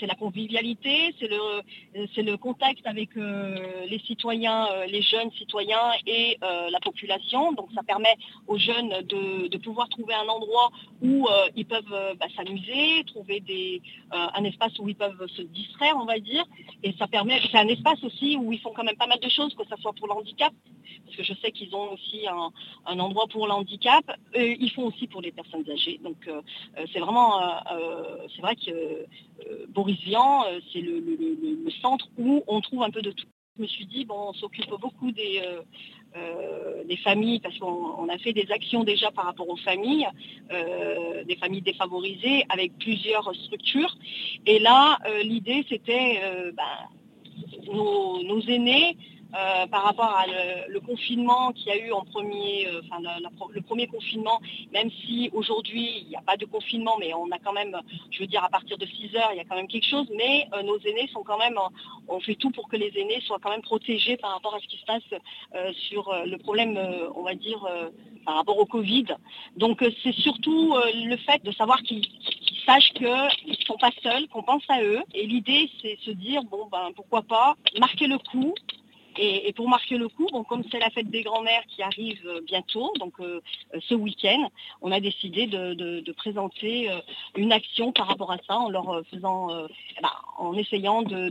c'est la convivialité, c'est le, le contact avec euh, les citoyens, euh, les jeunes citoyens et euh, la population. Donc ça permet aux jeunes de, de pouvoir trouver un endroit où ils peuvent bah, s'amuser, trouver des, un espace où ils peuvent se distraire, on va dire. Et ça permet, c'est un espace aussi où ils font quand même pas mal de choses, que ce soit pour le handicap, parce que je sais qu'ils ont aussi un, un, endroit pour le handicap. Et ils font aussi pour les personnes âgées. Donc c'est vraiment, c'est vrai que Boris Vian, c'est le, centre où on trouve un peu de tout. Je me suis dit, bon, on s'occupe beaucoup des, euh, euh, des familles, parce qu'on a fait des actions déjà par rapport aux familles, euh, des familles défavorisées, avec plusieurs structures. Et là, euh, l'idée, c'était ben, nos, aînés euh, par rapport à le, confinement qu'il y a eu en premier, euh, enfin le premier confinement, même si aujourd'hui il n'y a pas de confinement, mais on a quand même, je veux dire à partir de 6 heures, il y a quand même quelque chose, mais euh, nos aînés sont quand même, on fait tout pour que les aînés soient quand même protégés par rapport à ce qui se passe sur le problème, on va dire, par rapport au Covid. Donc c'est surtout le fait de savoir qu'ils qu sachent qu'ils ne sont pas seuls, qu'on pense à eux. Et l'idée, c'est se dire, bon, ben pourquoi pas marquer le coup, et, pour marquer le coup, comme c'est la fête des grands-mères qui arrive euh, bientôt, donc euh, ce week-end, on a décidé de, présenter euh, une action par rapport à ça, en leur euh, faisant, euh, bah, en essayant de,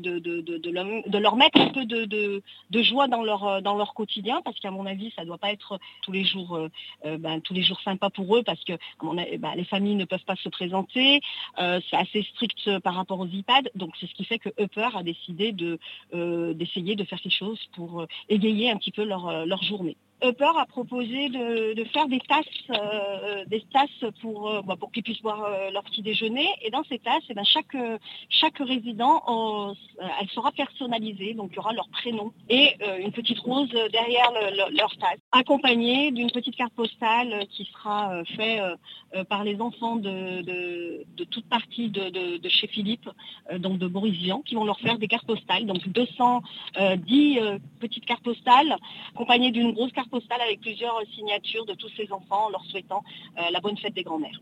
leur, mettre un peu de, joie dans leur, quotidien, parce qu'à mon avis, ça ne doit pas être tous les jours, ben, tous les jours sympa pour eux, parce que ben, les familles ne peuvent pas se présenter, c'est assez strict par rapport aux iPads, donc c'est ce qui fait que Upper a décidé de d'essayer de faire quelque chose pour euh, égayer un petit peu leur, euh, leur journée. Upper a proposé de, de faire des tasses, euh, des tasses pour, euh, bah, pour qu'ils puissent boire euh, leur petit déjeuner. Et dans ces tasses, eh ben, chaque, chaque résident, euh, elle sera personnalisée. Donc il y aura leur prénom et une petite rose derrière le, le, leur tasse, accompagnée d'une petite carte postale qui sera faite par les enfants de, de, de toute partie de, chez Philippe, donc de Boris Vian, qui vont leur faire des cartes postales. Donc 210 petites cartes postales accompagnées d'une grosse carte postale avec plusieurs signatures de tous ces enfants en leur souhaitant euh, la bonne fête des grands-mères.